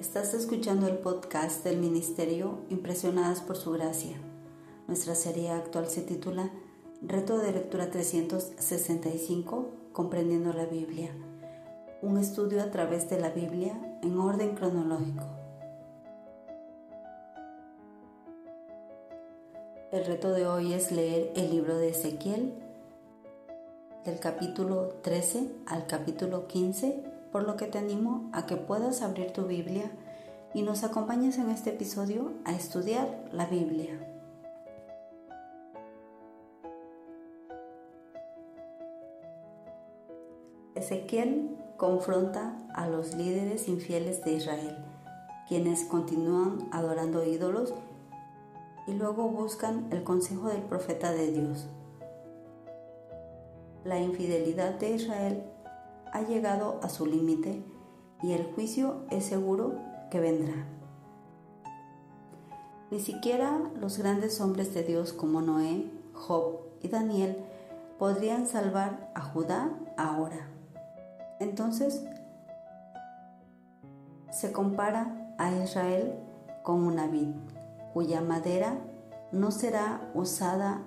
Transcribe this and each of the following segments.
Estás escuchando el podcast del Ministerio Impresionadas por Su Gracia. Nuestra serie actual se titula Reto de Lectura 365, Comprendiendo la Biblia. Un estudio a través de la Biblia en orden cronológico. El reto de hoy es leer el libro de Ezequiel del capítulo 13 al capítulo 15 por lo que te animo a que puedas abrir tu Biblia y nos acompañes en este episodio a estudiar la Biblia. Ezequiel confronta a los líderes infieles de Israel, quienes continúan adorando ídolos y luego buscan el consejo del profeta de Dios. La infidelidad de Israel ha llegado a su límite y el juicio es seguro que vendrá. Ni siquiera los grandes hombres de Dios como Noé, Job y Daniel podrían salvar a Judá ahora. Entonces, se compara a Israel con una vid, cuya madera no será usada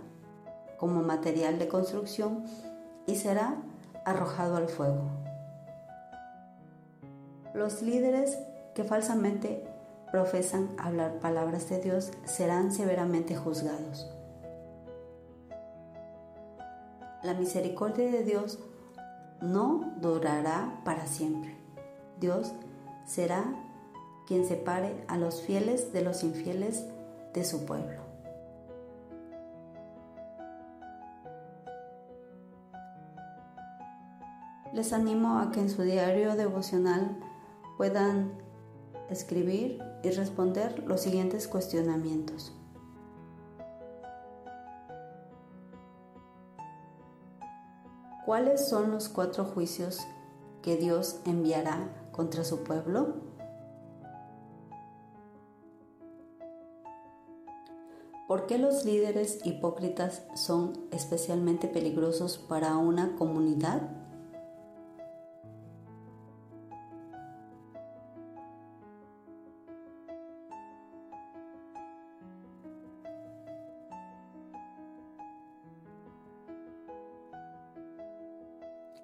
como material de construcción y será arrojado al fuego. Los líderes que falsamente profesan hablar palabras de Dios serán severamente juzgados. La misericordia de Dios no durará para siempre. Dios será quien separe a los fieles de los infieles de su pueblo. Les animo a que en su diario devocional puedan escribir y responder los siguientes cuestionamientos. ¿Cuáles son los cuatro juicios que Dios enviará contra su pueblo? ¿Por qué los líderes hipócritas son especialmente peligrosos para una comunidad?